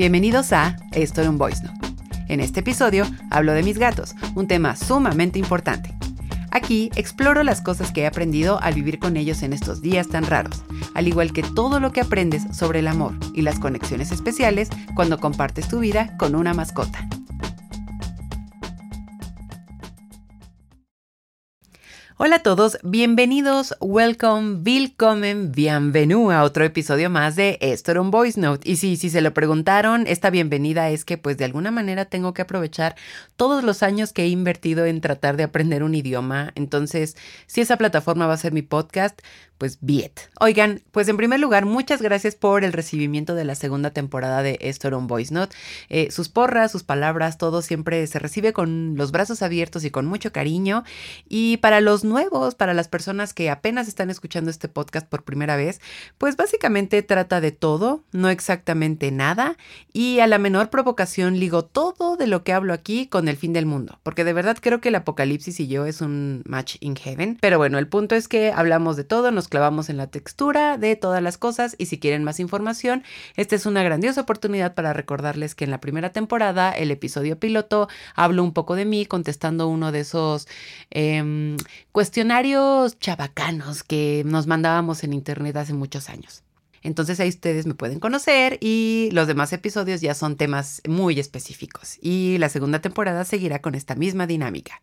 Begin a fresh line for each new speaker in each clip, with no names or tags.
Bienvenidos a Esto en un Voice Note. En este episodio hablo de mis gatos, un tema sumamente importante. Aquí exploro las cosas que he aprendido al vivir con ellos en estos días tan raros, al igual que todo lo que aprendes sobre el amor y las conexiones especiales cuando compartes tu vida con una mascota. Hola a todos, bienvenidos, welcome, willkommen, bienvenue a otro episodio más de Esto era un Voice Note. Y sí, si se lo preguntaron, esta bienvenida es que pues de alguna manera tengo que aprovechar todos los años que he invertido en tratar de aprender un idioma. Entonces, si esa plataforma va a ser mi podcast, pues Viet. Oigan, pues en primer lugar, muchas gracias por el recibimiento de la segunda temporada de Esto un Voice Note. Eh, sus porras, sus palabras, todo siempre se recibe con los brazos abiertos y con mucho cariño. Y para los nuevos, para las personas que apenas están escuchando este podcast por primera vez, pues básicamente trata de todo, no exactamente nada. Y a la menor provocación ligo todo de lo que hablo aquí con el fin del mundo. Porque de verdad creo que el apocalipsis y yo es un match in heaven. Pero bueno, el punto es que hablamos de todo, nos clavamos en la textura de todas las cosas y si quieren más información, esta es una grandiosa oportunidad para recordarles que en la primera temporada, el episodio piloto, hablo un poco de mí contestando uno de esos em, cuestionarios chabacanos que nos mandábamos en internet hace muchos años. Entonces ahí ustedes me pueden conocer y los demás episodios ya son temas muy específicos. Y la segunda temporada seguirá con esta misma dinámica.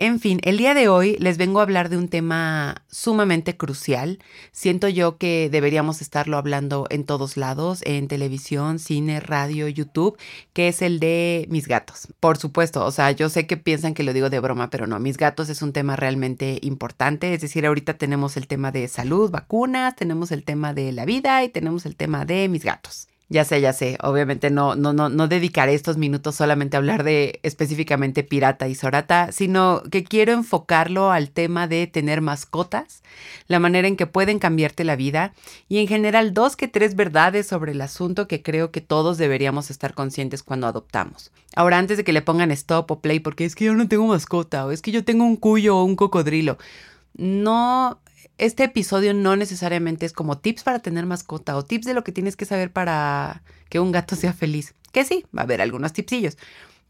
En fin, el día de hoy les vengo a hablar de un tema sumamente crucial. Siento yo que deberíamos estarlo hablando en todos lados, en televisión, cine, radio, YouTube, que es el de mis gatos. Por supuesto, o sea, yo sé que piensan que lo digo de broma, pero no, mis gatos es un tema realmente importante. Es decir, ahorita tenemos el tema de salud, vacunas, tenemos el tema de la vida y tenemos el tema de mis gatos. Ya sé, ya sé. Obviamente no, no, no, no dedicaré estos minutos solamente a hablar de específicamente Pirata y Sorata, sino que quiero enfocarlo al tema de tener mascotas, la manera en que pueden cambiarte la vida y en general dos que tres verdades sobre el asunto que creo que todos deberíamos estar conscientes cuando adoptamos. Ahora, antes de que le pongan stop o play, porque es que yo no tengo mascota, o es que yo tengo un cuyo o un cocodrilo. No este episodio no necesariamente es como tips para tener mascota o tips de lo que tienes que saber para que un gato sea feliz. Que sí, va a haber algunos tipsillos.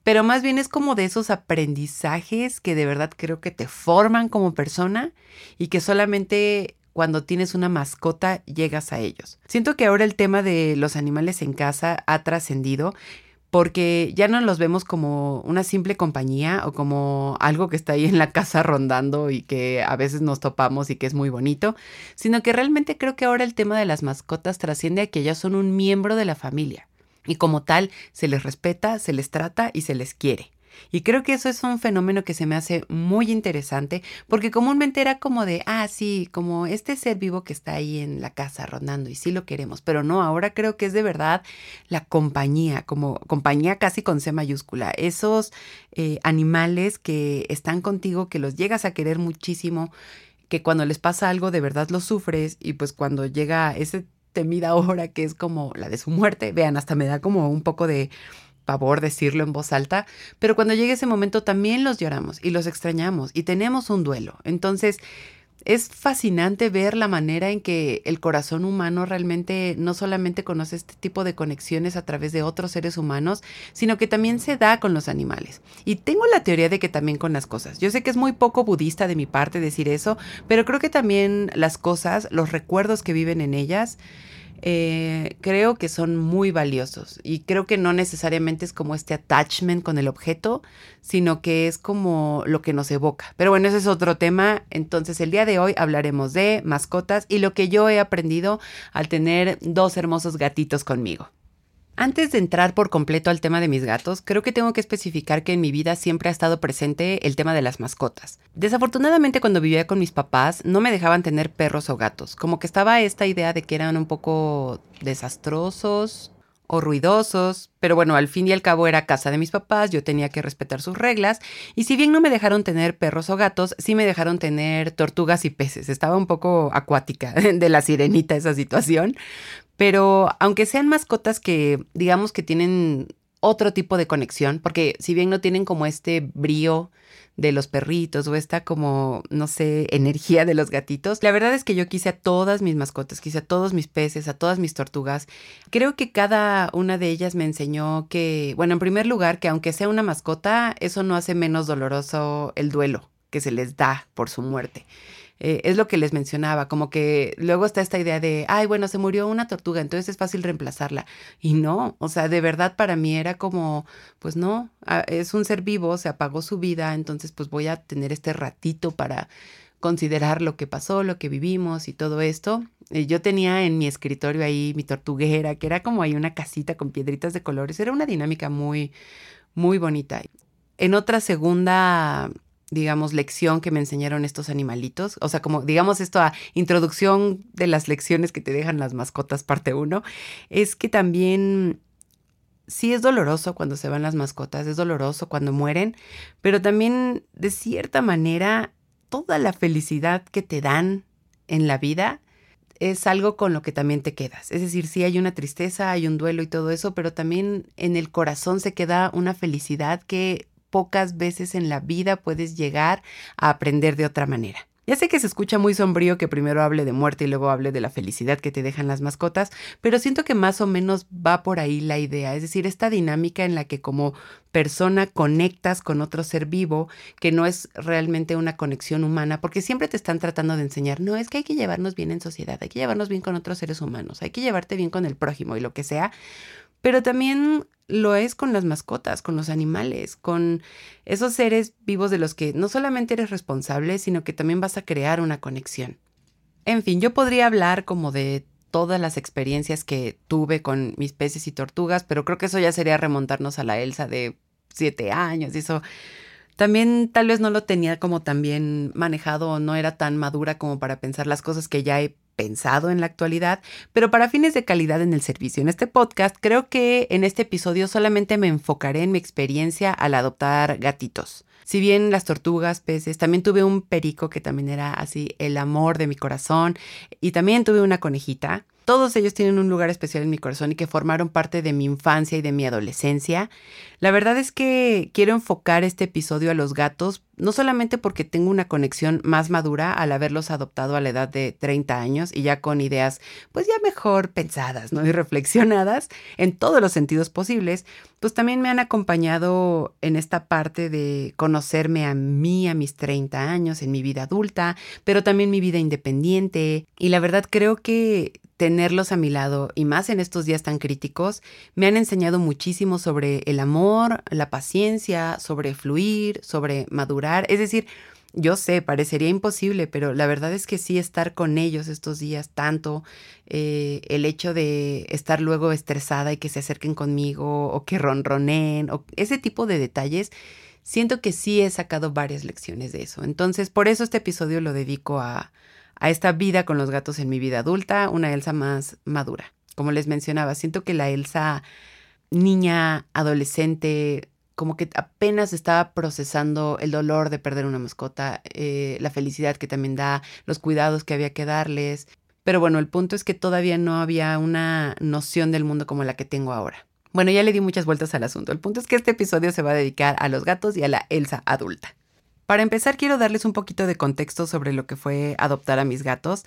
Pero más bien es como de esos aprendizajes que de verdad creo que te forman como persona y que solamente cuando tienes una mascota llegas a ellos. Siento que ahora el tema de los animales en casa ha trascendido porque ya no los vemos como una simple compañía o como algo que está ahí en la casa rondando y que a veces nos topamos y que es muy bonito, sino que realmente creo que ahora el tema de las mascotas trasciende a que ya son un miembro de la familia y como tal se les respeta, se les trata y se les quiere. Y creo que eso es un fenómeno que se me hace muy interesante porque comúnmente era como de, ah, sí, como este ser vivo que está ahí en la casa rondando y sí lo queremos, pero no, ahora creo que es de verdad la compañía, como compañía casi con C mayúscula, esos eh, animales que están contigo, que los llegas a querer muchísimo, que cuando les pasa algo de verdad lo sufres y pues cuando llega ese temida hora que es como la de su muerte, vean, hasta me da como un poco de pavor decirlo en voz alta, pero cuando llegue ese momento también los lloramos y los extrañamos y tenemos un duelo. Entonces, es fascinante ver la manera en que el corazón humano realmente no solamente conoce este tipo de conexiones a través de otros seres humanos, sino que también se da con los animales. Y tengo la teoría de que también con las cosas. Yo sé que es muy poco budista de mi parte decir eso, pero creo que también las cosas, los recuerdos que viven en ellas, eh, creo que son muy valiosos y creo que no necesariamente es como este attachment con el objeto, sino que es como lo que nos evoca. Pero bueno, ese es otro tema. Entonces el día de hoy hablaremos de mascotas y lo que yo he aprendido al tener dos hermosos gatitos conmigo. Antes de entrar por completo al tema de mis gatos, creo que tengo que especificar que en mi vida siempre ha estado presente el tema de las mascotas. Desafortunadamente cuando vivía con mis papás no me dejaban tener perros o gatos, como que estaba esta idea de que eran un poco desastrosos o ruidosos, pero bueno, al fin y al cabo era casa de mis papás, yo tenía que respetar sus reglas, y si bien no me dejaron tener perros o gatos, sí me dejaron tener tortugas y peces, estaba un poco acuática de la sirenita esa situación, pero aunque sean mascotas que digamos que tienen otro tipo de conexión, porque si bien no tienen como este brío de los perritos o esta como, no sé, energía de los gatitos. La verdad es que yo quise a todas mis mascotas, quise a todos mis peces, a todas mis tortugas. Creo que cada una de ellas me enseñó que, bueno, en primer lugar, que aunque sea una mascota, eso no hace menos doloroso el duelo que se les da por su muerte. Eh, es lo que les mencionaba, como que luego está esta idea de, ay, bueno, se murió una tortuga, entonces es fácil reemplazarla. Y no, o sea, de verdad para mí era como, pues no, es un ser vivo, se apagó su vida, entonces pues voy a tener este ratito para considerar lo que pasó, lo que vivimos y todo esto. Eh, yo tenía en mi escritorio ahí mi tortuguera, que era como ahí una casita con piedritas de colores. Era una dinámica muy, muy bonita. En otra segunda digamos, lección que me enseñaron estos animalitos. O sea, como, digamos, esto a introducción de las lecciones que te dejan las mascotas, parte uno, es que también sí es doloroso cuando se van las mascotas, es doloroso cuando mueren, pero también de cierta manera toda la felicidad que te dan en la vida es algo con lo que también te quedas. Es decir, sí hay una tristeza, hay un duelo y todo eso, pero también en el corazón se queda una felicidad que pocas veces en la vida puedes llegar a aprender de otra manera. Ya sé que se escucha muy sombrío que primero hable de muerte y luego hable de la felicidad que te dejan las mascotas, pero siento que más o menos va por ahí la idea, es decir, esta dinámica en la que como persona conectas con otro ser vivo, que no es realmente una conexión humana, porque siempre te están tratando de enseñar, no, es que hay que llevarnos bien en sociedad, hay que llevarnos bien con otros seres humanos, hay que llevarte bien con el prójimo y lo que sea, pero también lo es con las mascotas, con los animales, con esos seres vivos de los que no solamente eres responsable, sino que también vas a crear una conexión. En fin, yo podría hablar como de todas las experiencias que tuve con mis peces y tortugas, pero creo que eso ya sería remontarnos a la Elsa de siete años y eso también tal vez no lo tenía como tan bien manejado o no era tan madura como para pensar las cosas que ya he pensado en la actualidad, pero para fines de calidad en el servicio. En este podcast creo que en este episodio solamente me enfocaré en mi experiencia al adoptar gatitos. Si bien las tortugas, peces, también tuve un perico que también era así el amor de mi corazón y también tuve una conejita todos ellos tienen un lugar especial en mi corazón y que formaron parte de mi infancia y de mi adolescencia. La verdad es que quiero enfocar este episodio a los gatos, no solamente porque tengo una conexión más madura al haberlos adoptado a la edad de 30 años y ya con ideas pues ya mejor pensadas, ¿no? Y reflexionadas en todos los sentidos posibles, pues también me han acompañado en esta parte de conocerme a mí a mis 30 años, en mi vida adulta, pero también mi vida independiente. Y la verdad creo que tenerlos a mi lado y más en estos días tan críticos, me han enseñado muchísimo sobre el amor, la paciencia, sobre fluir, sobre madurar. Es decir, yo sé, parecería imposible, pero la verdad es que sí estar con ellos estos días tanto, eh, el hecho de estar luego estresada y que se acerquen conmigo o que ronronen o ese tipo de detalles, siento que sí he sacado varias lecciones de eso. Entonces, por eso este episodio lo dedico a, a esta vida con los gatos en mi vida adulta, una Elsa más madura. Como les mencionaba, siento que la Elsa niña, adolescente, como que apenas estaba procesando el dolor de perder una mascota, eh, la felicidad que también da, los cuidados que había que darles. Pero bueno, el punto es que todavía no había una noción del mundo como la que tengo ahora. Bueno, ya le di muchas vueltas al asunto. El punto es que este episodio se va a dedicar a los gatos y a la Elsa adulta. Para empezar, quiero darles un poquito de contexto sobre lo que fue adoptar a mis gatos.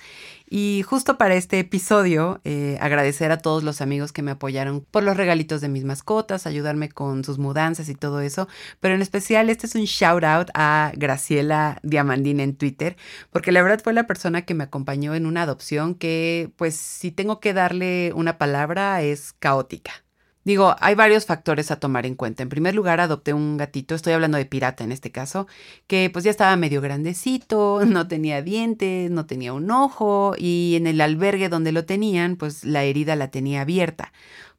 Y justo para este episodio, eh, agradecer a todos los amigos que me apoyaron por los regalitos de mis mascotas, ayudarme con sus mudanzas y todo eso. Pero en especial, este es un shout out a Graciela Diamandín en Twitter, porque la verdad fue la persona que me acompañó en una adopción que, pues, si tengo que darle una palabra, es caótica. Digo, hay varios factores a tomar en cuenta. En primer lugar, adopté un gatito, estoy hablando de pirata en este caso, que pues ya estaba medio grandecito, no tenía dientes, no tenía un ojo y en el albergue donde lo tenían, pues la herida la tenía abierta.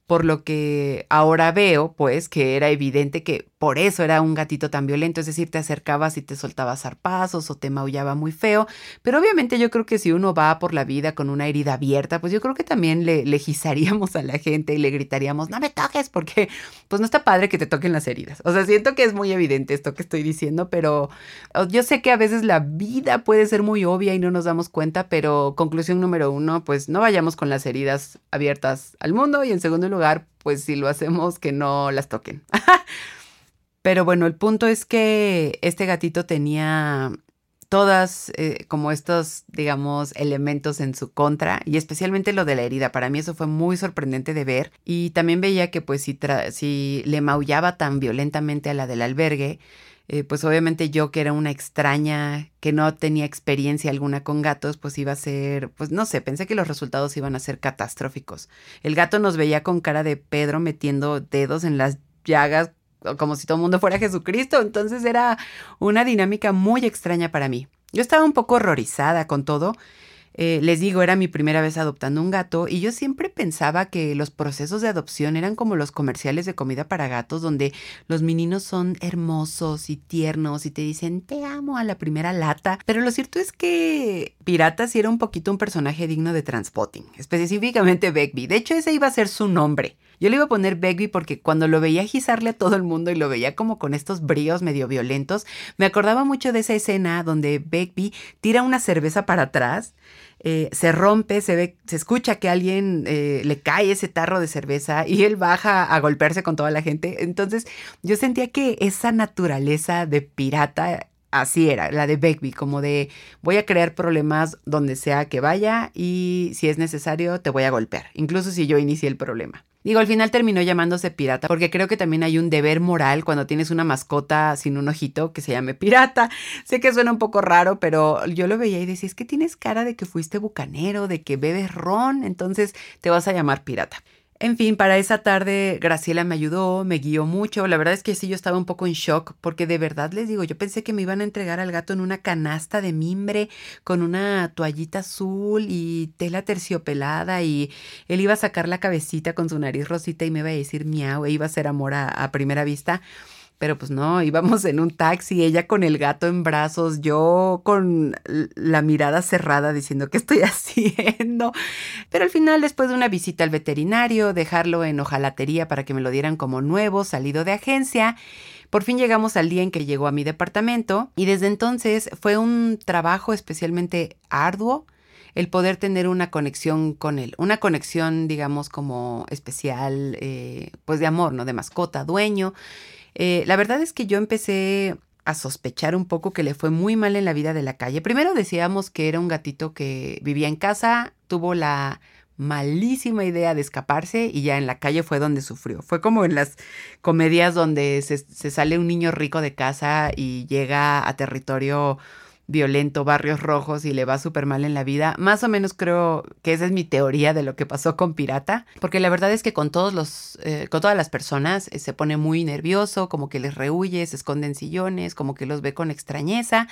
Por lo que ahora veo, pues, que era evidente que por eso era un gatito tan violento, es decir, te acercabas y te soltabas zarpazos o te maullaba muy feo, pero obviamente yo creo que si uno va por la vida con una herida abierta, pues yo creo que también le legislaríamos a la gente y le gritaríamos, no me toques, porque pues no está padre que te toquen las heridas. O sea, siento que es muy evidente esto que estoy diciendo, pero yo sé que a veces la vida puede ser muy obvia y no nos damos cuenta, pero conclusión número uno, pues no vayamos con las heridas abiertas al mundo y en segundo lugar, pues si lo hacemos, que no las toquen. Pero bueno, el punto es que este gatito tenía todas eh, como estos, digamos, elementos en su contra y especialmente lo de la herida. Para mí eso fue muy sorprendente de ver y también veía que pues si, si le maullaba tan violentamente a la del albergue, eh, pues obviamente yo que era una extraña, que no tenía experiencia alguna con gatos, pues iba a ser, pues no sé, pensé que los resultados iban a ser catastróficos. El gato nos veía con cara de Pedro metiendo dedos en las llagas como si todo el mundo fuera Jesucristo. Entonces era una dinámica muy extraña para mí. Yo estaba un poco horrorizada con todo eh, les digo, era mi primera vez adoptando un gato y yo siempre pensaba que los procesos de adopción eran como los comerciales de comida para gatos donde los meninos son hermosos y tiernos y te dicen te amo a la primera lata. Pero lo cierto es que Pirata sí era un poquito un personaje digno de transpotting, específicamente Begbie. De hecho, ese iba a ser su nombre. Yo le iba a poner Begbie porque cuando lo veía gizarle a todo el mundo y lo veía como con estos bríos medio violentos, me acordaba mucho de esa escena donde Begbie tira una cerveza para atrás eh, se rompe, se ve, se escucha que alguien eh, le cae ese tarro de cerveza y él baja a golpearse con toda la gente. Entonces yo sentía que esa naturaleza de pirata así era, la de Begbie, como de voy a crear problemas donde sea que vaya y si es necesario te voy a golpear, incluso si yo inicié el problema. Digo, al final terminó llamándose pirata porque creo que también hay un deber moral cuando tienes una mascota sin un ojito que se llame pirata. Sé que suena un poco raro, pero yo lo veía y decía, es que tienes cara de que fuiste bucanero, de que bebes ron, entonces te vas a llamar pirata. En fin, para esa tarde Graciela me ayudó, me guió mucho. La verdad es que sí, yo estaba un poco en shock porque de verdad les digo, yo pensé que me iban a entregar al gato en una canasta de mimbre con una toallita azul y tela terciopelada y él iba a sacar la cabecita con su nariz rosita y me iba a decir miau e iba a ser amor a primera vista. Pero pues no, íbamos en un taxi, ella con el gato en brazos, yo con la mirada cerrada diciendo qué estoy haciendo. Pero al final, después de una visita al veterinario, dejarlo en hojalatería para que me lo dieran como nuevo, salido de agencia, por fin llegamos al día en que llegó a mi departamento y desde entonces fue un trabajo especialmente arduo el poder tener una conexión con él, una conexión digamos como especial, eh, pues de amor, ¿no? De mascota, dueño. Eh, la verdad es que yo empecé a sospechar un poco que le fue muy mal en la vida de la calle. Primero decíamos que era un gatito que vivía en casa, tuvo la malísima idea de escaparse y ya en la calle fue donde sufrió. Fue como en las comedias donde se, se sale un niño rico de casa y llega a territorio violento, barrios rojos y le va súper mal en la vida. Más o menos creo que esa es mi teoría de lo que pasó con Pirata, porque la verdad es que con todos los, eh, con todas las personas eh, se pone muy nervioso, como que les rehuye, se esconde en sillones, como que los ve con extrañeza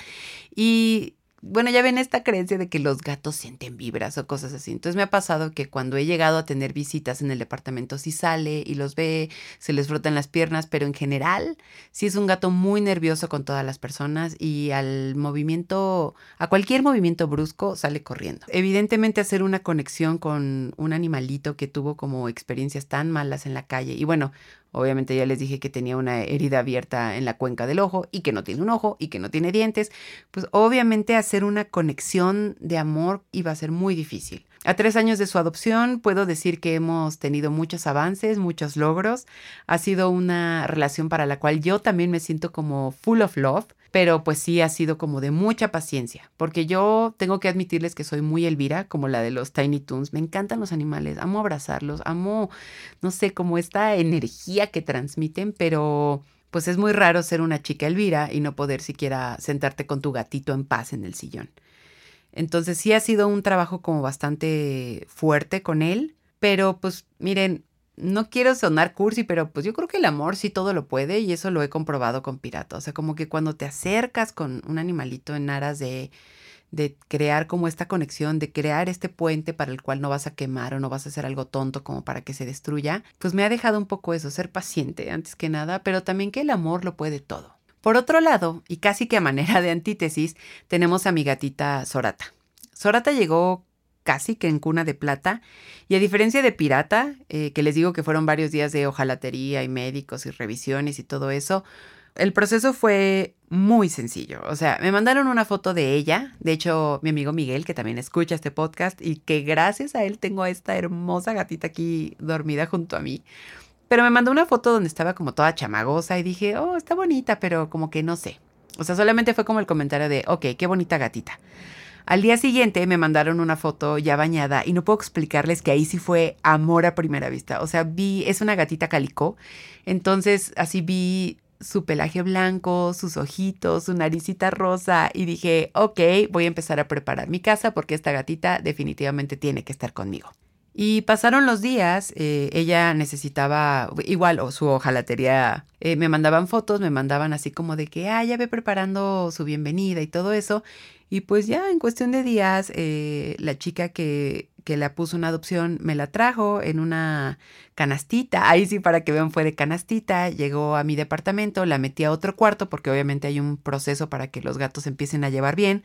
y bueno, ya ven esta creencia de que los gatos sienten vibras o cosas así. Entonces me ha pasado que cuando he llegado a tener visitas en el departamento, sí sale y los ve, se les frotan las piernas, pero en general sí es un gato muy nervioso con todas las personas y al movimiento, a cualquier movimiento brusco sale corriendo. Evidentemente hacer una conexión con un animalito que tuvo como experiencias tan malas en la calle y bueno, Obviamente ya les dije que tenía una herida abierta en la cuenca del ojo y que no tiene un ojo y que no tiene dientes. Pues obviamente hacer una conexión de amor iba a ser muy difícil. A tres años de su adopción puedo decir que hemos tenido muchos avances, muchos logros. Ha sido una relación para la cual yo también me siento como full of love pero pues sí ha sido como de mucha paciencia, porque yo tengo que admitirles que soy muy Elvira, como la de los Tiny Toons, me encantan los animales, amo abrazarlos, amo, no sé, como esta energía que transmiten, pero pues es muy raro ser una chica Elvira y no poder siquiera sentarte con tu gatito en paz en el sillón. Entonces sí ha sido un trabajo como bastante fuerte con él, pero pues miren, no quiero sonar cursi, pero pues yo creo que el amor sí todo lo puede y eso lo he comprobado con Pirata. O sea, como que cuando te acercas con un animalito en aras de, de crear como esta conexión, de crear este puente para el cual no vas a quemar o no vas a hacer algo tonto como para que se destruya, pues me ha dejado un poco eso, ser paciente antes que nada, pero también que el amor lo puede todo. Por otro lado, y casi que a manera de antítesis, tenemos a mi gatita Sorata. Sorata llegó casi que en cuna de plata. Y a diferencia de Pirata, eh, que les digo que fueron varios días de hojalatería y médicos y revisiones y todo eso, El proceso fue muy sencillo. O sea, me mandaron una foto de ella. De hecho, mi amigo Miguel, que también escucha este podcast y que gracias a él tengo a esta hermosa gatita aquí dormida junto a mí. Pero me mandó una foto donde estaba como toda chamagosa y dije, oh, está bonita, pero como que no sé. O sea, solamente fue como el comentario de, ok, qué bonita gatita. Al día siguiente me mandaron una foto ya bañada y no puedo explicarles que ahí sí fue amor a primera vista. O sea, vi, es una gatita calicó. Entonces así vi su pelaje blanco, sus ojitos, su naricita rosa y dije, ok, voy a empezar a preparar mi casa porque esta gatita definitivamente tiene que estar conmigo. Y pasaron los días, eh, ella necesitaba, igual, o su ojalatería, eh, me mandaban fotos, me mandaban así como de que, ah, ya ve preparando su bienvenida y todo eso. Y pues ya en cuestión de días, eh, la chica que, que la puso una adopción me la trajo en una canastita. Ahí sí, para que vean, fue de canastita. Llegó a mi departamento, la metí a otro cuarto porque obviamente hay un proceso para que los gatos empiecen a llevar bien.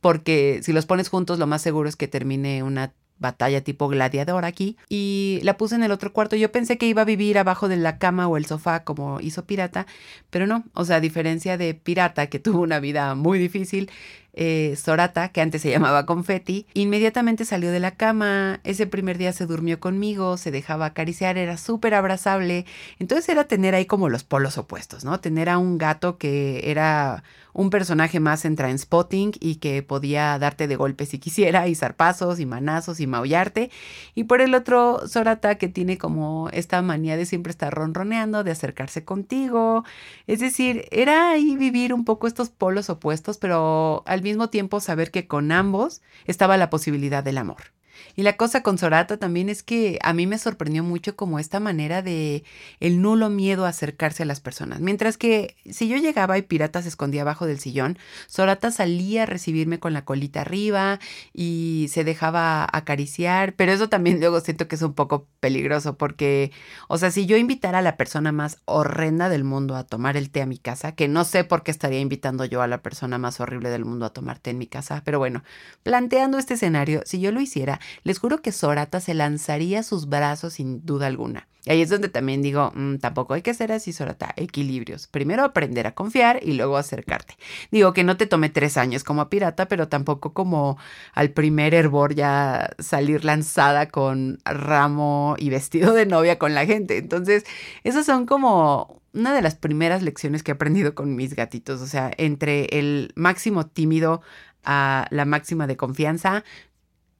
Porque si los pones juntos, lo más seguro es que termine una batalla tipo gladiador aquí y la puse en el otro cuarto. Yo pensé que iba a vivir abajo de la cama o el sofá como hizo Pirata, pero no, o sea, a diferencia de Pirata que tuvo una vida muy difícil, eh, Sorata, que antes se llamaba Confetti, inmediatamente salió de la cama, ese primer día se durmió conmigo, se dejaba acariciar, era súper abrazable, entonces era tener ahí como los polos opuestos, ¿no? Tener a un gato que era un personaje más en Spotting y que podía darte de golpe si quisiera, y zarpazos y manazos y maullarte. Y por el otro, Sorata, que tiene como esta manía de siempre estar ronroneando, de acercarse contigo. Es decir, era ahí vivir un poco estos polos opuestos, pero al mismo tiempo saber que con ambos estaba la posibilidad del amor. Y la cosa con Sorata también es que a mí me sorprendió mucho como esta manera de el nulo miedo a acercarse a las personas. Mientras que si yo llegaba y Pirata se escondía abajo del sillón, Sorata salía a recibirme con la colita arriba y se dejaba acariciar, pero eso también luego siento que es un poco peligroso porque, o sea, si yo invitara a la persona más horrenda del mundo a tomar el té a mi casa, que no sé por qué estaría invitando yo a la persona más horrible del mundo a tomar té en mi casa, pero bueno, planteando este escenario, si yo lo hiciera, les juro que Sorata se lanzaría a sus brazos sin duda alguna. Y ahí es donde también digo, mm, tampoco hay que ser así, Sorata, equilibrios. Primero aprender a confiar y luego acercarte. Digo que no te tome tres años como pirata, pero tampoco como al primer hervor ya salir lanzada con ramo y vestido de novia con la gente. Entonces, esas son como una de las primeras lecciones que he aprendido con mis gatitos. O sea, entre el máximo tímido a la máxima de confianza,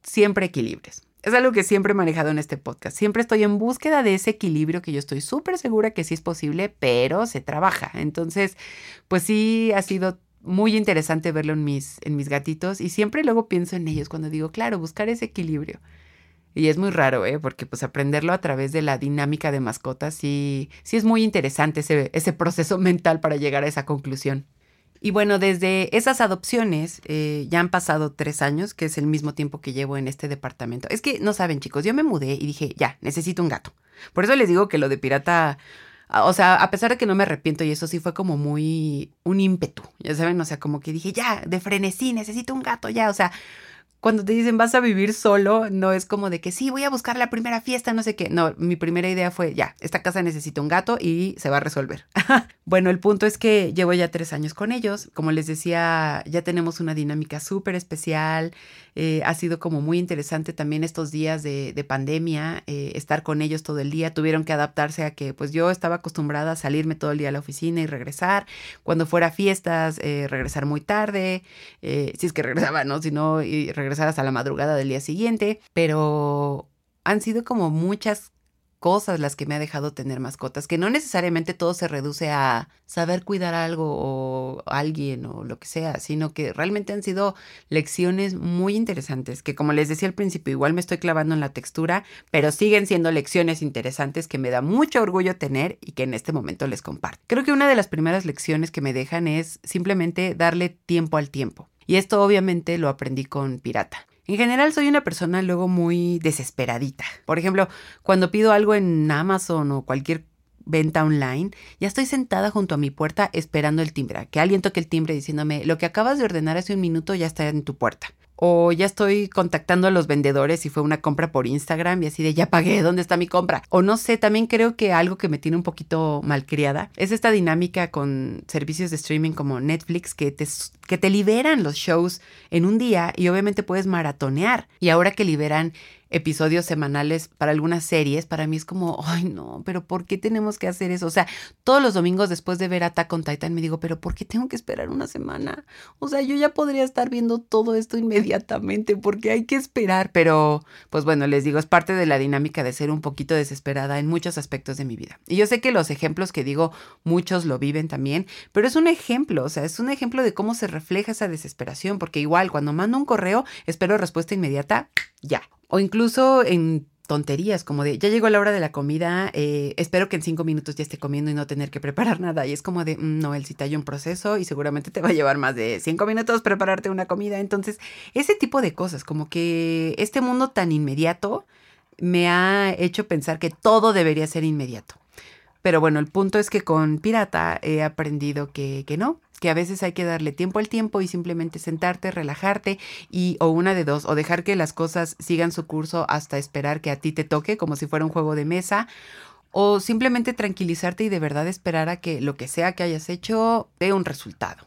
siempre equilibres. Es algo que siempre he manejado en este podcast. Siempre estoy en búsqueda de ese equilibrio que yo estoy súper segura que sí es posible, pero se trabaja. Entonces, pues sí ha sido muy interesante verlo en mis, en mis gatitos y siempre luego pienso en ellos cuando digo, claro, buscar ese equilibrio. Y es muy raro, ¿eh? Porque pues aprenderlo a través de la dinámica de mascotas sí, sí es muy interesante ese, ese proceso mental para llegar a esa conclusión. Y bueno, desde esas adopciones eh, ya han pasado tres años, que es el mismo tiempo que llevo en este departamento. Es que no saben, chicos, yo me mudé y dije, ya, necesito un gato. Por eso les digo que lo de pirata, o sea, a pesar de que no me arrepiento y eso sí fue como muy un ímpetu, ya saben, o sea, como que dije, ya, de frenesí, necesito un gato, ya, o sea, cuando te dicen vas a vivir solo, no es como de que sí, voy a buscar la primera fiesta, no sé qué. No, mi primera idea fue, ya, esta casa necesita un gato y se va a resolver. bueno, el punto es que llevo ya tres años con ellos. Como les decía, ya tenemos una dinámica súper especial. Eh, ha sido como muy interesante también estos días de, pandemia, eh, estar con ellos todo el día. Tuvieron que adaptarse a que pues yo estaba acostumbrada a salirme todo el día a la oficina y regresar. Cuando fuera fiestas, eh, regresar muy tarde. si es que regresaba, ¿no? Si no, y regresar hasta la madrugada del día siguiente. Pero han sido como muchas cosas las que me ha dejado tener mascotas, que no necesariamente todo se reduce a saber cuidar algo o alguien o lo que sea, sino que realmente han sido lecciones muy interesantes, que como les decía al principio, igual me estoy clavando en la textura, pero siguen siendo lecciones interesantes que me da mucho orgullo tener y que en este momento les comparto. Creo que una de las primeras lecciones que me dejan es simplemente darle tiempo al tiempo. Y esto obviamente lo aprendí con Pirata. En general soy una persona luego muy desesperadita. Por ejemplo, cuando pido algo en Amazon o cualquier venta online, ya estoy sentada junto a mi puerta esperando el timbre, que alguien toque el timbre diciéndome, lo que acabas de ordenar hace un minuto ya está en tu puerta. O ya estoy contactando a los vendedores y fue una compra por Instagram y así de ya pagué, ¿dónde está mi compra? O no sé, también creo que algo que me tiene un poquito malcriada es esta dinámica con servicios de streaming como Netflix que te, que te liberan los shows en un día y obviamente puedes maratonear. Y ahora que liberan episodios semanales para algunas series, para mí es como, ay no, pero ¿por qué tenemos que hacer eso? O sea, todos los domingos después de ver Attack on Titan me digo, pero ¿por qué tengo que esperar una semana? O sea, yo ya podría estar viendo todo esto inmediatamente, porque hay que esperar, pero pues bueno, les digo, es parte de la dinámica de ser un poquito desesperada en muchos aspectos de mi vida. Y yo sé que los ejemplos que digo, muchos lo viven también, pero es un ejemplo, o sea, es un ejemplo de cómo se refleja esa desesperación, porque igual cuando mando un correo, espero respuesta inmediata, ya. O incluso en tonterías como de, ya llegó la hora de la comida, eh, espero que en cinco minutos ya esté comiendo y no tener que preparar nada. Y es como de, mm, no, el cita hay un proceso y seguramente te va a llevar más de cinco minutos prepararte una comida. Entonces, ese tipo de cosas, como que este mundo tan inmediato me ha hecho pensar que todo debería ser inmediato. Pero bueno, el punto es que con Pirata he aprendido que, que no, que a veces hay que darle tiempo al tiempo y simplemente sentarte, relajarte y o una de dos, o dejar que las cosas sigan su curso hasta esperar que a ti te toque como si fuera un juego de mesa, o simplemente tranquilizarte y de verdad esperar a que lo que sea que hayas hecho dé un resultado.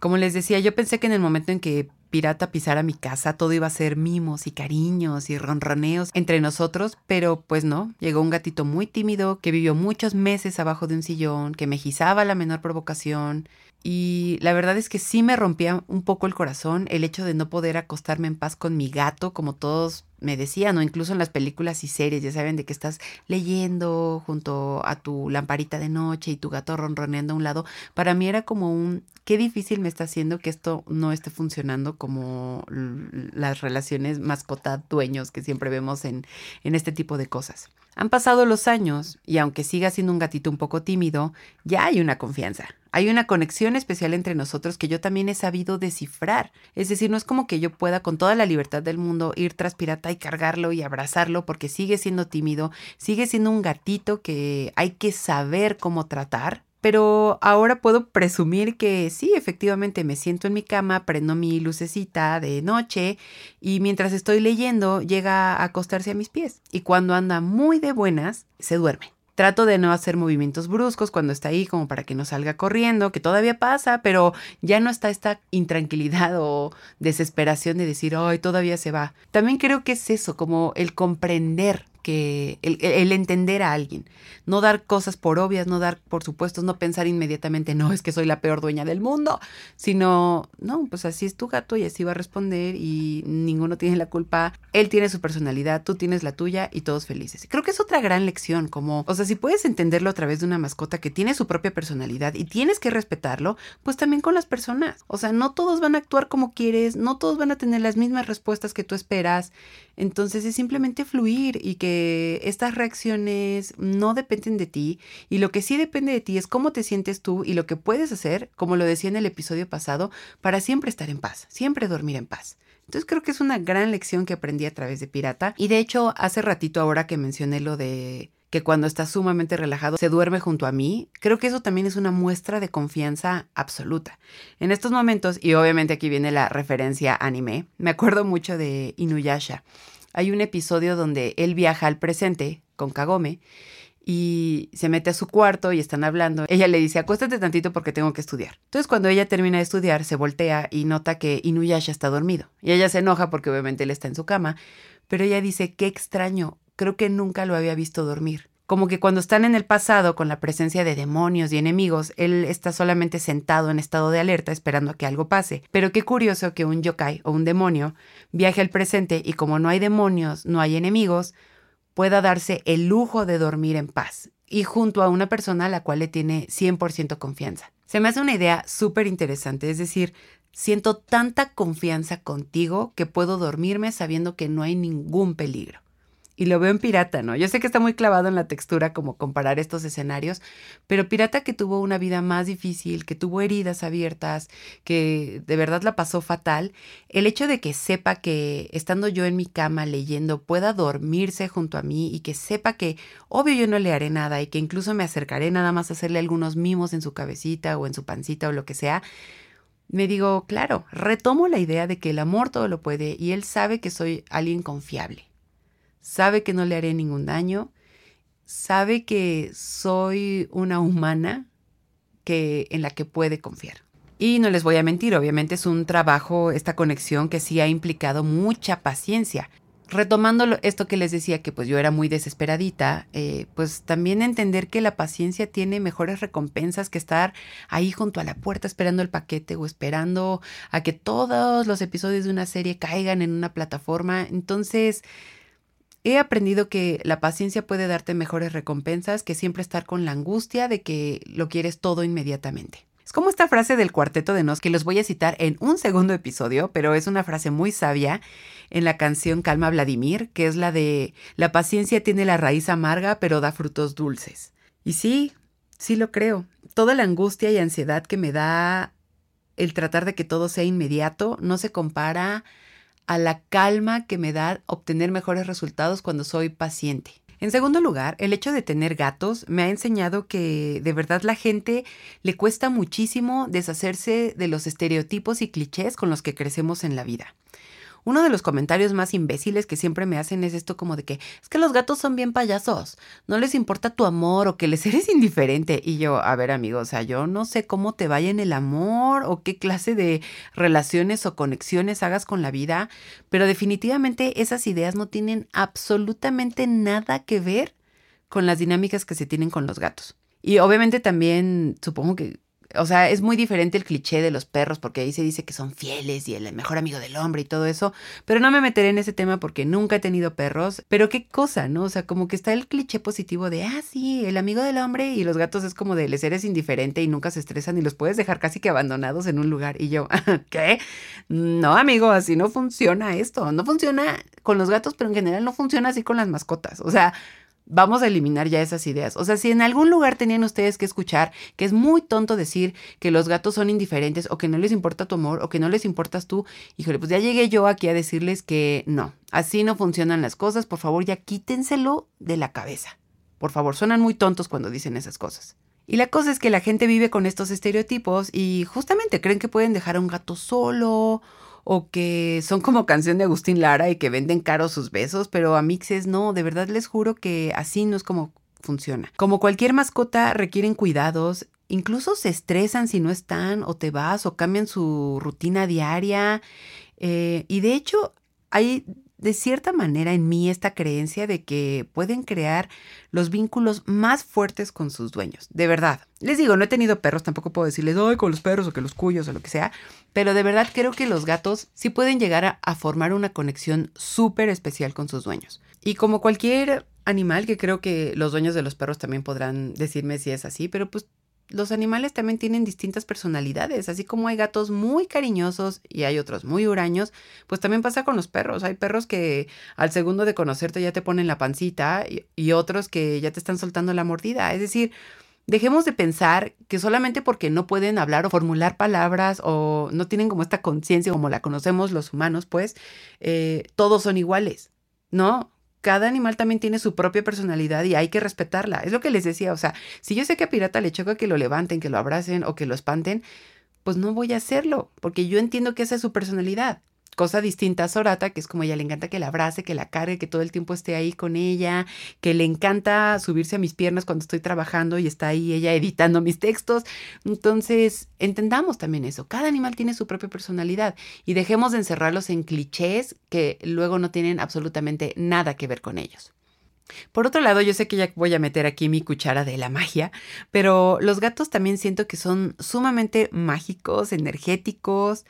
Como les decía, yo pensé que en el momento en que pirata pisara mi casa, todo iba a ser mimos y cariños y ronroneos entre nosotros, pero pues no, llegó un gatito muy tímido que vivió muchos meses abajo de un sillón, que me gizaba la menor provocación, y la verdad es que sí me rompía un poco el corazón el hecho de no poder acostarme en paz con mi gato, como todos me decían, o incluso en las películas y series, ya saben, de que estás leyendo junto a tu lamparita de noche y tu gato ronroneando a un lado. Para mí era como un, qué difícil me está haciendo que esto no esté funcionando como las relaciones mascota-dueños que siempre vemos en, en este tipo de cosas. Han pasado los años y aunque siga siendo un gatito un poco tímido, ya hay una confianza. Hay una conexión especial entre nosotros que yo también he sabido descifrar. Es decir, no es como que yo pueda con toda la libertad del mundo ir tras pirata y cargarlo y abrazarlo porque sigue siendo tímido, sigue siendo un gatito que hay que saber cómo tratar pero ahora puedo presumir que sí, efectivamente me siento en mi cama, prendo mi lucecita de noche y mientras estoy leyendo llega a acostarse a mis pies. Y cuando anda muy de buenas, se duerme. Trato de no hacer movimientos bruscos cuando está ahí como para que no salga corriendo, que todavía pasa, pero ya no está esta intranquilidad o desesperación de decir, ay, todavía se va. También creo que es eso, como el comprender que el, entender a alguien, no dar cosas por obvias, no dar por supuestos, no pensar inmediatamente, no, es que soy la peor dueña del mundo, sino, no, pues así es tu gato y así va a responder y ninguno tiene la culpa, él tiene su personalidad, tú tienes la tuya y todos felices. Creo que es otra gran lección, como, o sea, si puedes entenderlo a través de una mascota que tiene su propia personalidad y tienes que respetarlo, pues también con las personas, o sea, no todos van a actuar como quieres, no todos van a tener las mismas respuestas que tú esperas, entonces es simplemente fluir y que estas reacciones no dependen de ti y lo que sí depende de ti es cómo te sientes tú y lo que puedes hacer, como lo decía en el episodio pasado, para siempre estar en paz, siempre dormir en paz. Entonces creo que es una gran lección que aprendí a través de Pirata y de hecho hace ratito ahora que mencioné lo de que cuando está sumamente relajado se duerme junto a mí, creo que eso también es una muestra de confianza absoluta. En estos momentos, y obviamente aquí viene la referencia anime, me acuerdo mucho de Inuyasha. Hay un episodio donde él viaja al presente con Kagome y se mete a su cuarto y están hablando. Ella le dice, acuéstate tantito porque tengo que estudiar. Entonces cuando ella termina de estudiar, se voltea y nota que Inuyasha está dormido. Y ella se enoja porque obviamente él está en su cama, pero ella dice, qué extraño, creo que nunca lo había visto dormir. Como que cuando están en el pasado con la presencia de demonios y enemigos, él está solamente sentado en estado de alerta esperando a que algo pase. Pero qué curioso que un yokai o un demonio viaje al presente y como no hay demonios, no hay enemigos, pueda darse el lujo de dormir en paz y junto a una persona a la cual le tiene 100% confianza. Se me hace una idea súper interesante, es decir, siento tanta confianza contigo que puedo dormirme sabiendo que no hay ningún peligro y lo veo en Pirata, ¿no? Yo sé que está muy clavado en la textura como comparar estos escenarios, pero Pirata que tuvo una vida más difícil, que tuvo heridas abiertas, que de verdad la pasó fatal, el hecho de que sepa que estando yo en mi cama leyendo pueda dormirse junto a mí y que sepa que obvio yo no le haré nada y que incluso me acercaré nada más a hacerle algunos mimos en su cabecita o en su pancita o lo que sea, me digo, claro, retomo la idea de que el amor todo lo puede y él sabe que soy alguien confiable. Sabe que no le haré ningún daño. Sabe que soy una humana que, en la que puede confiar. Y no les voy a mentir, obviamente es un trabajo, esta conexión que sí ha implicado mucha paciencia retomando esto que les decía, que pues yo era muy desesperadita, eh, pues también entender que la paciencia tiene mejores recompensas que estar ahí junto a la puerta esperando el paquete o esperando a que todos los episodios de una serie caigan en una plataforma. Entonces, he aprendido que la paciencia puede darte mejores recompensas que siempre estar con la angustia de que lo quieres todo inmediatamente. Es como esta frase del cuarteto de Nos que los voy a citar en un segundo episodio, pero es una frase muy sabia en la canción Calma Vladimir, que es la de La paciencia tiene la raíz amarga, pero da frutos dulces. Y sí, sí lo creo. Toda la angustia y ansiedad que me da el tratar de que todo sea inmediato no se compara a la calma que me da obtener mejores resultados cuando soy paciente. En segundo lugar, el hecho de tener gatos me ha enseñado que de verdad la gente le cuesta muchísimo deshacerse de los estereotipos y clichés con los que crecemos en la vida. Uno de los comentarios más imbéciles que siempre me hacen es esto como de que es que los gatos son bien payasos, no les importa tu amor o que les eres indiferente. Y yo, a ver amigo, o sea, yo no sé cómo te vaya en el amor o qué clase de relaciones o conexiones hagas con la vida, pero definitivamente esas ideas no tienen absolutamente nada que ver con las dinámicas que se tienen con los gatos. Y obviamente también supongo que o sea, es muy diferente el cliché de los perros porque ahí se dice que son fieles y el mejor amigo del hombre y todo eso, pero no me meteré en ese tema porque nunca he tenido perros, pero qué cosa, ¿no? O sea, como que está el cliché positivo de, ah, sí, el amigo del hombre y los gatos es como de, les eres indiferente y nunca se estresan y los puedes dejar casi que abandonados en un lugar. Y yo, ¿qué? No, amigo, así no funciona esto. No funciona con los gatos, pero en general no funciona así con las mascotas. O sea, Vamos a eliminar ya esas ideas. O sea, si en algún lugar tenían ustedes que escuchar que es muy tonto decir que los gatos son indiferentes o que no les importa tu amor o que no les importas tú, híjole, pues ya llegué yo aquí a decirles que no, así no funcionan las cosas. Por favor, ya quítenselo de la cabeza. Por favor, suenan muy tontos cuando dicen esas cosas. Y la cosa es que la gente vive con estos estereotipos y justamente creen que pueden dejar a un gato solo o que son como canción de Agustín Lara y que venden caros sus besos, pero a mixes no, de verdad les juro que así no es como funciona. Como cualquier mascota requieren cuidados, incluso se estresan si no están o te vas o cambian su rutina diaria. Eh, y de hecho hay de cierta manera en mí esta creencia de que pueden crear los vínculos más fuertes con sus dueños. De verdad. Les digo, no he tenido perros, tampoco puedo decirles, ay, con los perros o que los cuyos o lo que sea, pero de verdad creo que los gatos sí pueden llegar a, a formar una conexión súper especial con sus dueños. Y como cualquier animal, que creo que los dueños de los perros también podrán decirme si es así, pero pues los animales también tienen distintas personalidades, así como hay gatos muy cariñosos y hay otros muy huraños, pues también pasa con los perros. Hay perros que al segundo de conocerte ya te ponen la pancita y, otros que ya te están soltando la mordida. Es decir, dejemos de pensar que solamente porque no pueden hablar o formular palabras o no tienen como esta conciencia como la conocemos los humanos, pues eh, todos son iguales. No, cada animal también tiene su propia personalidad y hay que respetarla. Es lo que les decía, o sea, si yo sé que a Pirata le choca que lo levanten, que lo abracen o que lo espanten, pues no voy a hacerlo, porque yo entiendo que esa es su personalidad. Cosa distinta a Sorata, que es como ella le encanta que la abrace, que la cargue, que todo el tiempo esté ahí con ella, que le encanta subirse a mis piernas cuando estoy trabajando y está ahí ella editando mis textos. Entonces, entendamos también eso. Cada animal tiene su propia personalidad y dejemos de encerrarlos en clichés que luego no tienen absolutamente nada que ver con ellos. Por otro lado, yo sé que ya voy a meter aquí mi cuchara de la magia, pero los gatos también siento que son sumamente mágicos, energéticos,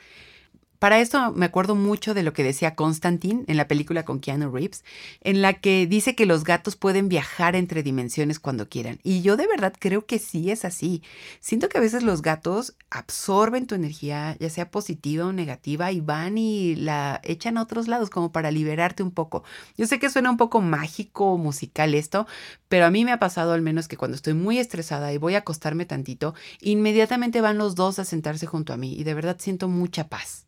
para esto me acuerdo mucho de lo que decía Constantine en la película con Keanu Reeves, en la que dice que los gatos pueden viajar entre dimensiones cuando quieran. Y yo de verdad creo que sí es así. Siento que a veces los gatos absorben tu energía, ya sea positiva o negativa, y van y la echan a otros lados como para liberarte un poco. Yo sé que suena un poco mágico musical esto, pero a mí me ha pasado al menos que cuando estoy muy estresada y voy a acostarme tantito, inmediatamente van los dos a sentarse junto a mí y de verdad siento mucha paz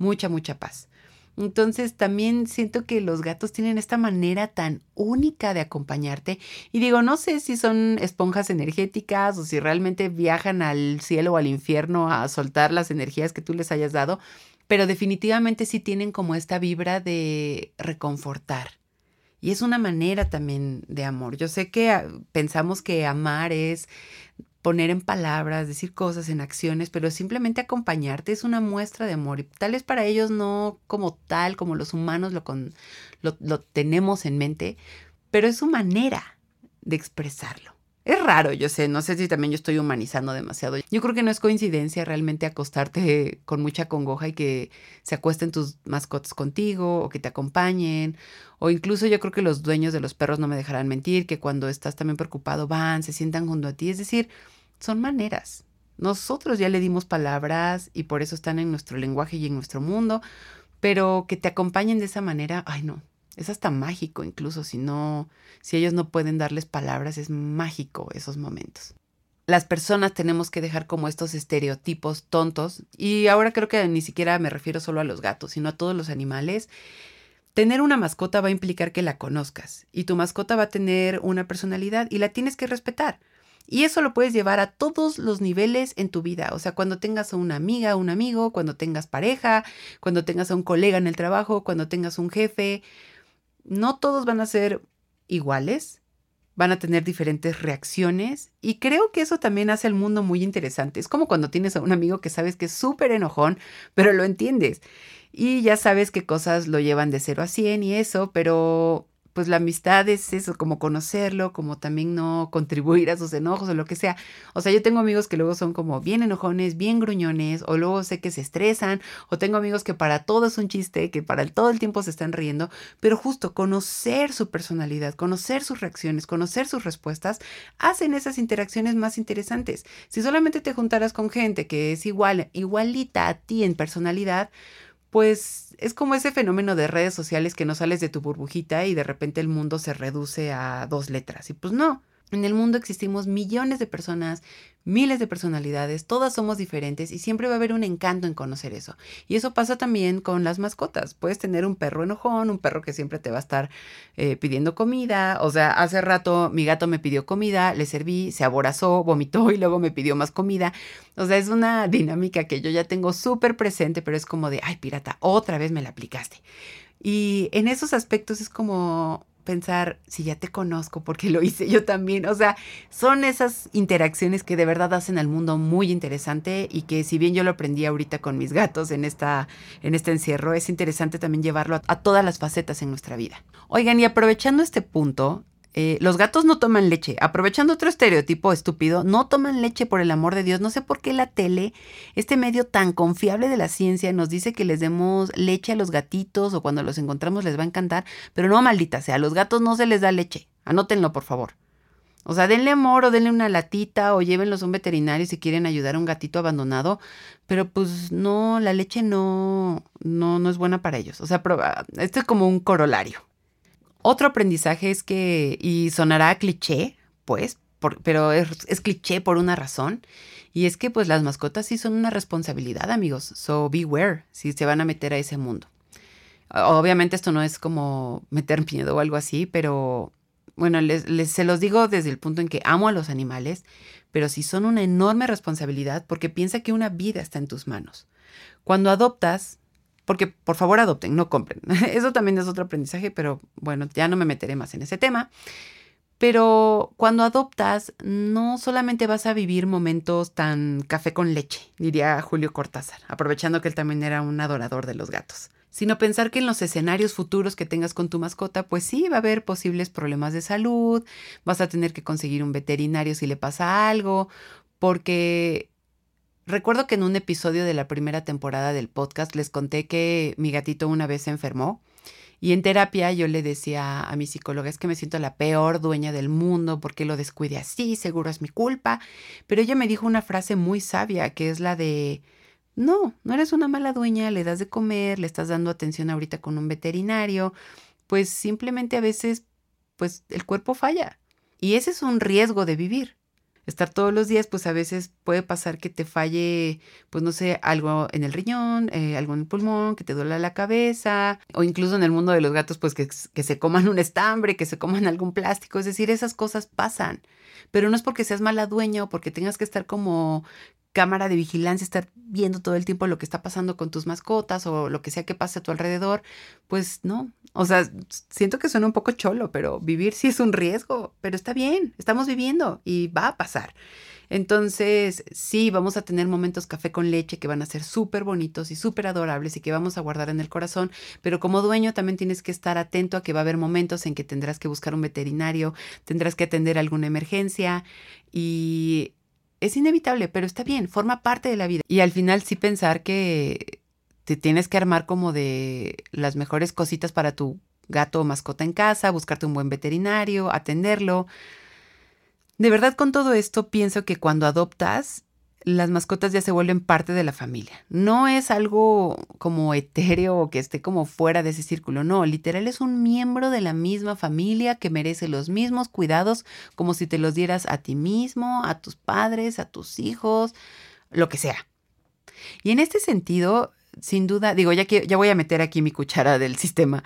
mucha, mucha paz. Entonces también siento que los gatos tienen esta manera tan única de acompañarte. Y digo, no sé si son esponjas energéticas o si realmente viajan al cielo o al infierno a soltar las energías que tú les hayas dado, pero definitivamente sí tienen como esta vibra de reconfortar. Y es una manera también de amor. Yo sé que ah, pensamos que amar es poner en palabras, decir cosas, en acciones, pero simplemente acompañarte es una muestra de amor. Y tal vez para ellos no como tal, como los humanos lo, con, lo, lo tenemos en mente, pero es su manera de expresarlo. Es raro, yo sé, no sé si también yo estoy humanizando demasiado. Yo creo que no es coincidencia realmente acostarte con mucha congoja y que se acuesten tus mascotas contigo o que te acompañen. O incluso yo creo que los dueños de los perros no me dejarán mentir, que cuando estás también preocupado van, se sientan junto a ti. Es decir, son maneras. Nosotros ya le dimos palabras y por eso están en nuestro lenguaje y en nuestro mundo, pero que te acompañen de esa manera, ay no, es hasta mágico incluso si no, si ellos no pueden darles palabras, es mágico esos momentos. Las personas tenemos que dejar como estos estereotipos tontos y ahora creo que ni siquiera me refiero solo a los gatos, sino a todos los animales. Tener una mascota va a implicar que la conozcas y tu mascota va a tener una personalidad y la tienes que respetar. Y eso lo puedes llevar a todos los niveles en tu vida. O sea, cuando tengas a una amiga, un amigo, cuando tengas pareja, cuando tengas a un colega en el trabajo, cuando tengas un jefe, no todos van a ser iguales, van a tener diferentes reacciones y creo que eso también hace el mundo muy interesante. Es como cuando tienes a un amigo que sabes que es súper enojón, pero lo entiendes y ya sabes qué cosas lo llevan de 0 a 100 y eso, pero pues la amistad es eso, como conocerlo, como también no contribuir a sus enojos o lo que sea. O sea, yo tengo amigos que luego son como bien enojones, bien gruñones, o luego sé que se estresan, o tengo amigos que para todo es un chiste, que para todo el tiempo se están riendo, pero justo conocer su personalidad, conocer sus reacciones, conocer sus respuestas, hacen esas interacciones más interesantes. Si solamente te juntaras con gente que es igual, igualita a ti en personalidad, pues es como ese fenómeno de redes sociales que no sales de tu burbujita y de repente el mundo se reduce a dos letras. Y pues no, en el mundo existimos millones de personas, miles de personalidades, todas somos diferentes y siempre va a haber un encanto en conocer eso. Y eso pasa también con las mascotas. Puedes tener un perro enojón, un perro que siempre te va a estar eh, pidiendo comida. O sea, hace rato mi gato me pidió comida, le serví, se aborazó, vomitó y luego me pidió más comida. O sea, es una dinámica que yo ya tengo súper presente, pero es como de, ay, pirata, otra vez me la aplicaste. Y en esos aspectos es como pensar si ya te conozco porque lo hice yo también. O sea, son esas interacciones que de verdad hacen al mundo muy interesante y que si bien yo lo aprendí ahorita con mis gatos en, esta, en este encierro, es interesante también llevarlo a, a todas las facetas en nuestra vida. Oigan, y aprovechando este punto, eh, los gatos no toman leche. Aprovechando otro estereotipo estúpido, no toman leche por el amor de Dios. No sé por qué la tele, este medio tan confiable de la ciencia, nos dice que les demos leche a los gatitos o cuando los encontramos les va a encantar. Pero no, maldita sea, a los gatos no se les da leche. Anótenlo, por favor. O sea, denle amor o denle una latita o llévenlos a un veterinario si quieren ayudar a un gatito abandonado. Pero pues no, la leche no, no, no es buena para ellos. O sea, esto es como un corolario. Otro aprendizaje es que, y sonará cliché, pues, pero es, cliché por una razón, y es que pues las mascotas sí son una responsabilidad, amigos, so beware si se van a meter a ese mundo. Obviamente esto no es como meter miedo o algo así, pero bueno, les, se los digo desde el punto en que amo a los animales, pero sí son una enorme responsabilidad porque piensa que una vida está en tus manos. Cuando adoptas, porque por favor adopten, no compren. Eso también es otro aprendizaje, pero bueno, ya no me meteré más en ese tema. Pero cuando adoptas, no solamente vas a vivir momentos tan café con leche, diría Julio Cortázar, aprovechando que él también era un adorador de los gatos, sino pensar que en los escenarios futuros que tengas con tu mascota, pues sí, va a haber posibles problemas de salud, vas a tener que conseguir un veterinario si le pasa algo, porque Recuerdo que en un episodio de la primera temporada del podcast les conté que mi gatito una vez se enfermó y en terapia yo le decía a mi psicóloga, es que me siento la peor dueña del mundo porque lo descuide así, seguro es mi culpa. Pero ella me dijo una frase muy sabia que es la de, no, no eres una mala dueña, le das de comer, le estás dando atención ahorita con un veterinario, pues simplemente a veces, pues el cuerpo falla. Y ese es un riesgo de vivir. Estar todos los días, pues a veces puede pasar que te falle, pues no sé, algo en el riñón, eh, algo en el pulmón, que te duela la cabeza, o incluso en el mundo de los gatos, pues que, que se coman un estambre, que se coman algún plástico, es decir, esas cosas pasan. Pero no es porque seas mala dueña o porque tengas que estar como cámara de vigilancia, estar viendo todo el tiempo lo que está pasando con tus mascotas o lo que sea que pase a tu alrededor, pues no. O sea, siento que suena un poco cholo, pero vivir sí es un riesgo, pero está bien, estamos viviendo y va a pasar. Entonces, sí, vamos a tener momentos café con leche que van a ser súper bonitos y súper adorables y que vamos a guardar en el corazón, pero como dueño también tienes que estar atento a que va a haber momentos en que tendrás que buscar un veterinario, tendrás que atender alguna emergencia y es inevitable, pero está bien, forma parte de la vida. Y al final sí pensar que te tienes que armar como de las mejores cositas para tu gato o mascota en casa, buscarte un buen veterinario, atenderlo. De verdad con todo esto pienso que cuando adoptas las mascotas ya se vuelven parte de la familia. No es algo como etéreo o que esté como fuera de ese círculo. No, literal es un miembro de la misma familia que merece los mismos cuidados como si te los dieras a ti mismo, a tus padres, a tus hijos, lo que sea. Y en este sentido, sin duda, digo, ya que ya voy a meter aquí mi cuchara del sistema,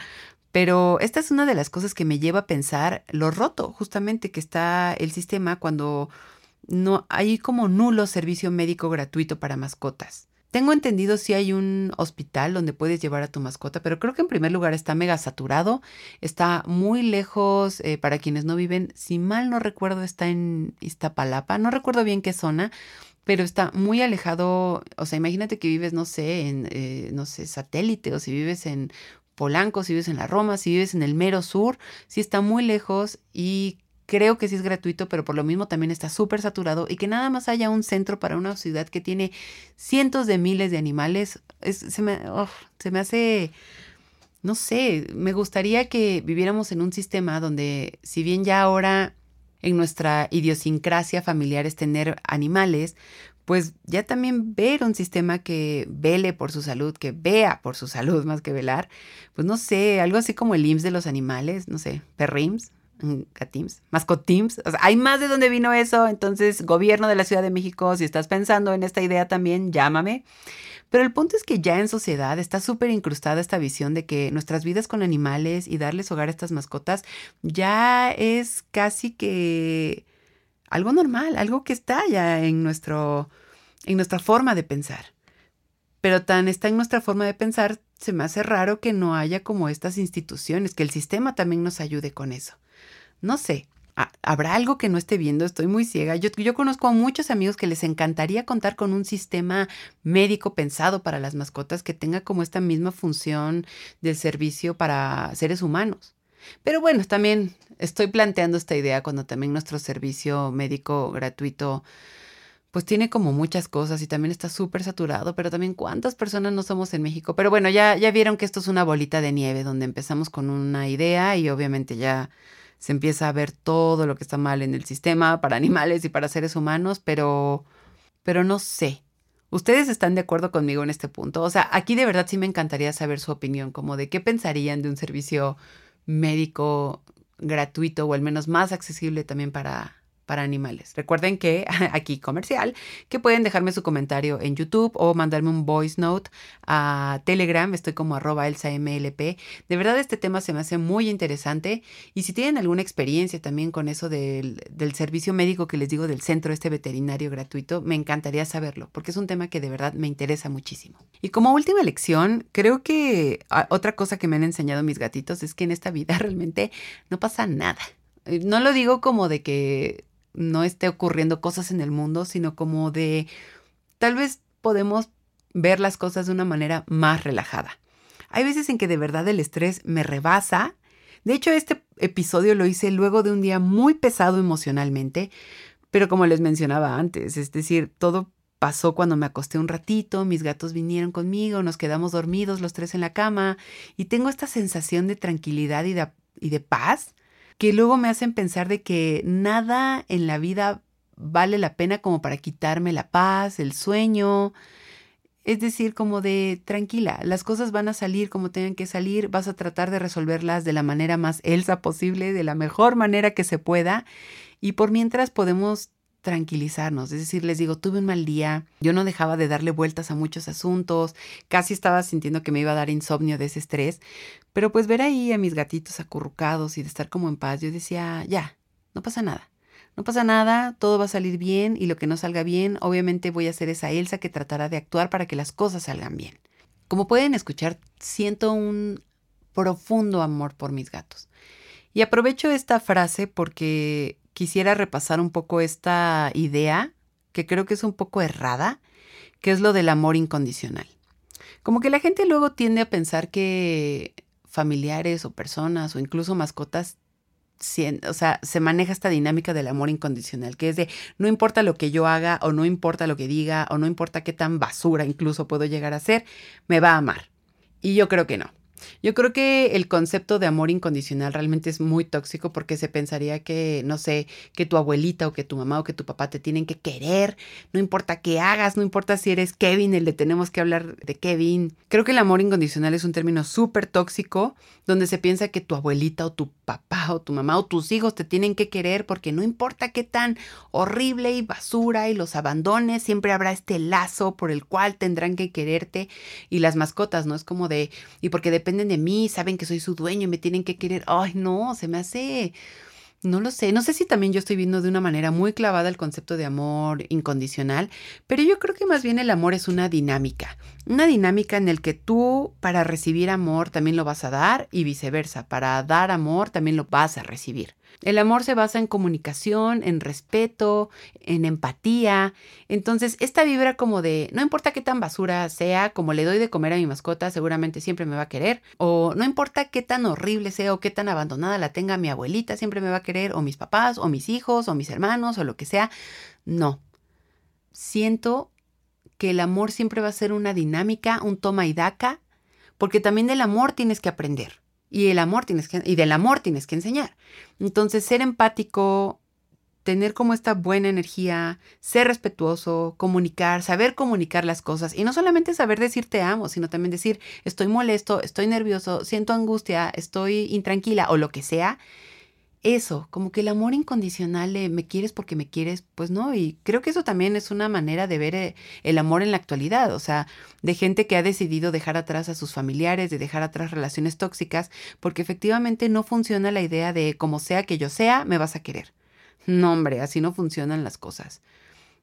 pero esta es una de las cosas que me lleva a pensar lo roto justamente que está el sistema cuando no hay como nulo servicio médico gratuito para mascotas. Tengo entendido si hay un hospital donde puedes llevar a tu mascota, pero creo que en primer lugar está mega saturado, está muy lejos eh, para quienes no viven, si mal no recuerdo está en Iztapalapa, no recuerdo bien qué zona, pero está muy alejado, o sea, imagínate que vives, no sé, en, eh, no sé, satélite, o si vives en Polanco, si vives en la Roma, si vives en el mero sur, si está muy lejos y creo que sí es gratuito, pero por lo mismo también está súper saturado y que nada más haya un centro para una ciudad que tiene cientos de miles de animales, se, me, se me hace, no sé, me gustaría que viviéramos en un sistema donde si bien ya ahora en nuestra idiosincrasia familiar es tener animales, pues ya también ver un sistema que vele por su salud, que vea por su salud más que velar, pues no sé, algo así como el IMSS de los animales, no sé, perrims, Catims, Mascotims. Hay más de dónde vino eso. Entonces, gobierno de la Ciudad de México, si estás pensando en esta idea también, llámame. Pero el punto es que ya en sociedad está súper incrustada esta visión de que nuestras vidas con animales y darles hogar a estas mascotas ya es casi que algo normal, algo que está ya en, nuestro, en nuestra forma de pensar. Pero tan está en nuestra forma de pensar, se me hace raro que no haya como estas instituciones, que el sistema también nos ayude con eso. No sé, ¿habrá algo que no esté viendo? Estoy muy ciega. Yo, conozco a muchos amigos que les encantaría contar con un sistema médico pensado para las mascotas que tenga como esta misma función del servicio para seres humanos. Pero bueno, también estoy planteando esta idea cuando también nuestro servicio médico gratuito pues tiene como muchas cosas y también está súper saturado, pero también cuántas personas no somos en México. Pero bueno, ya, ya vieron que esto es una bolita de nieve donde empezamos con una idea y obviamente ya se empieza a ver todo lo que está mal en el sistema para animales y para seres humanos, pero, pero no sé. ¿Ustedes están de acuerdo conmigo en este punto? O sea, aquí de verdad sí me encantaría saber su opinión, como de qué pensarían de un servicio médico gratuito o al menos más accesible también para, para animales. Recuerden que aquí comercial, que pueden dejarme su comentario en YouTube o mandarme un voice note a Telegram, estoy como arroba elsamlp. De verdad este tema se me hace muy interesante y si tienen alguna experiencia también con eso del, del servicio médico que les digo del centro este veterinario gratuito, me encantaría saberlo porque es un tema que de verdad me interesa muchísimo. Y como última lección, creo que ah, otra cosa que me han enseñado mis gatitos es que en esta vida realmente no pasa nada. No lo digo como de que no esté ocurriendo cosas en el mundo, sino como de tal vez podemos ver las cosas de una manera más relajada. Hay veces en que de verdad el estrés me rebasa. De hecho, este episodio lo hice luego de un día muy pesado emocionalmente, pero como les mencionaba antes, es decir, todo pasó cuando me acosté un ratito, mis gatos vinieron conmigo, nos quedamos dormidos los tres en la cama y tengo esta sensación de tranquilidad y de, y de paz que luego me hacen pensar de que nada en la vida vale la pena como para quitarme la paz, el sueño. Es decir, como de tranquila, las cosas van a salir como tengan que salir, vas a tratar de resolverlas de la manera más elsa posible, de la mejor manera que se pueda, y por mientras podemos tranquilizarnos. Es decir, les digo, tuve un mal día, yo no dejaba de darle vueltas a muchos asuntos, casi estaba sintiendo que me iba a dar insomnio de ese estrés, pero pues ver ahí a mis gatitos acurrucados y de estar como en paz, yo decía, ya, no pasa nada. No pasa nada, todo va a salir bien y lo que no salga bien, obviamente voy a ser esa Elsa que tratará de actuar para que las cosas salgan bien. Como pueden escuchar, siento un profundo amor por mis gatos. Y aprovecho esta frase porque quisiera repasar un poco esta idea, que creo que es un poco errada, que es lo del amor incondicional. Como que la gente luego tiende a pensar que familiares o personas o incluso mascotas o sea, se maneja esta dinámica del amor incondicional, que es de no importa lo que yo haga o no importa lo que diga o no importa qué tan basura incluso puedo llegar a ser, me va a amar. Y yo creo que no. Yo creo que el concepto de amor incondicional realmente es muy tóxico porque se pensaría que, no sé, que tu abuelita o que tu mamá o que tu papá te tienen que querer, no importa qué hagas, no importa si eres Kevin, el de tenemos que hablar de Kevin. Creo que el amor incondicional es un término súper tóxico donde se piensa que tu abuelita o tu papá o tu mamá o tus hijos te tienen que querer porque no importa qué tan horrible y basura y los abandones, siempre habrá este lazo por el cual tendrán que quererte y las mascotas, ¿no? Es como de, y porque dependen de mí, saben que soy su dueño y me tienen que querer, ay no, se me hace no lo sé, no sé si también yo estoy viendo de una manera muy clavada el concepto de amor incondicional, pero yo creo que más bien el amor es una dinámica, una dinámica en el que tú para recibir amor también lo vas a dar y viceversa, para dar amor también lo vas a recibir. El amor se basa en comunicación, en respeto, en empatía. Entonces, esta vibra como de, no importa qué tan basura sea, como le doy de comer a mi mascota, seguramente siempre me va a querer. O no importa qué tan horrible sea o qué tan abandonada la tenga mi abuelita, siempre me va a querer. O mis papás, o mis hijos, o mis hermanos, o lo que sea. No. Siento que el amor siempre va a ser una dinámica, un toma y daca, porque también del amor tienes que aprender. Y el amor tienes que, y del amor tienes que enseñar. Entonces, ser empático, tener como esta buena energía, ser respetuoso, comunicar, saber comunicar las cosas. Y no solamente saber decir te amo, sino también decir estoy molesto, estoy nervioso, siento angustia, estoy intranquila o lo que sea eso, como que el amor incondicional de me quieres porque me quieres, pues no, y creo que eso también es una manera de ver eh, el amor en la actualidad, o sea, de gente que ha decidido dejar atrás a sus familiares, de dejar atrás relaciones tóxicas, porque efectivamente no funciona la idea de como sea que yo sea, me vas a querer. No, hombre, así no funcionan las cosas.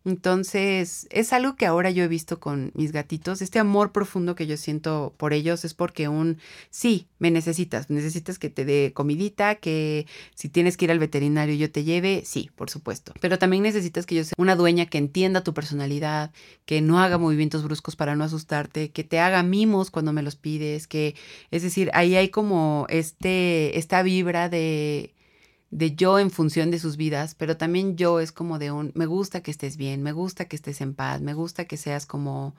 Entonces, es algo que ahora yo he visto con mis gatitos. Este amor profundo que yo siento por ellos es porque un, sí, me necesitas, necesitas que te dé comidita, que si tienes que ir al veterinario yo te lleve, sí, por supuesto. Pero también necesitas que yo sea una dueña que entienda tu personalidad, que no haga movimientos bruscos para no asustarte, que te haga mimos cuando me los pides, que, es decir, ahí hay como este, esta vibra de de yo en función de sus vidas, pero también yo es como de un, me gusta que estés bien, me gusta que estés en paz, me gusta que seas como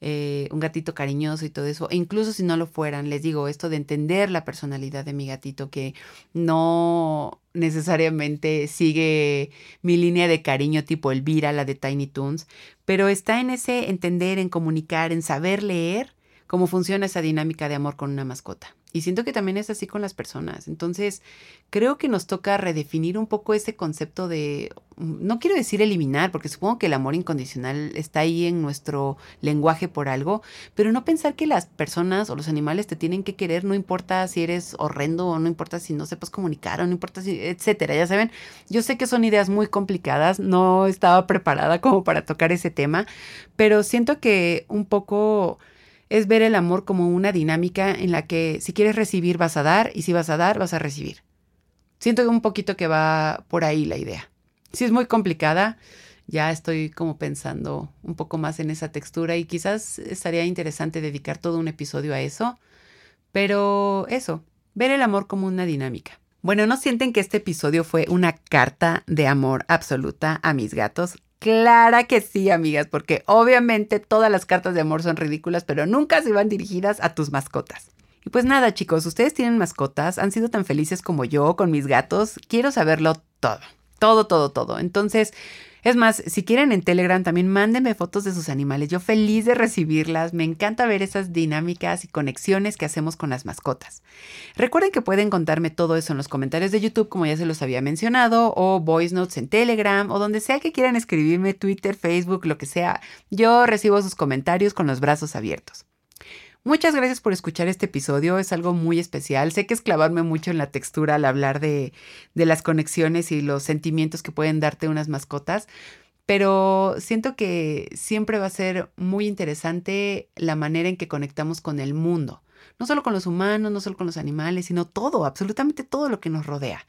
eh, un gatito cariñoso y todo eso. E incluso si no lo fueran, les digo esto de entender la personalidad de mi gatito, que no necesariamente sigue mi línea de cariño tipo Elvira, la de Tiny Toons, pero está en ese entender, en comunicar, en saber leer cómo funciona esa dinámica de amor con una mascota. Y siento que también es así con las personas. Entonces, creo que nos toca redefinir un poco ese concepto de, no quiero decir eliminar, porque supongo que el amor incondicional está ahí en nuestro lenguaje por algo, pero no pensar que las personas o los animales te tienen que querer, no importa si eres horrendo o no importa si no sepas comunicar o no importa si, etcétera. Ya saben, yo sé que son ideas muy complicadas, no estaba preparada como para tocar ese tema, pero siento que un poco es ver el amor como una dinámica en la que si quieres recibir vas a dar y si vas a dar vas a recibir. Siento un poquito que va por ahí la idea. Si es muy complicada, ya estoy como pensando un poco más en esa textura y quizás estaría interesante dedicar todo un episodio a eso. Pero eso, ver el amor como una dinámica. Bueno, ¿no sienten que este episodio fue una carta de amor absoluta a mis gatos? Clara que sí, amigas, porque obviamente todas las cartas de amor son ridículas, pero nunca se van dirigidas a tus mascotas. Y pues nada, chicos, ustedes tienen mascotas, han sido tan felices como yo con mis gatos, quiero saberlo todo, todo, todo, todo. Entonces, Es más, si quieren en Telegram también mándenme fotos de sus animales. Yo feliz de recibirlas. Me encanta ver esas dinámicas y conexiones que hacemos con las mascotas. Recuerden que pueden contarme todo eso en los comentarios de YouTube, como ya se los había mencionado, o voice notes en Telegram, o donde sea que quieran escribirme, Twitter, Facebook, lo que sea. Yo recibo sus comentarios con los brazos abiertos. Muchas gracias por escuchar este episodio, es algo muy especial. Sé que es clavarme mucho en la textura al hablar de, las conexiones y los sentimientos que pueden darte unas mascotas, pero siento que siempre va a ser muy interesante la manera en que conectamos con el mundo. No solo con los humanos, no solo con los animales, sino todo, absolutamente todo lo que nos rodea.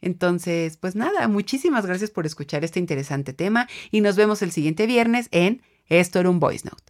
Entonces, pues nada, muchísimas gracias por escuchar este interesante tema y nos vemos el siguiente viernes en Esto era un Voice Note.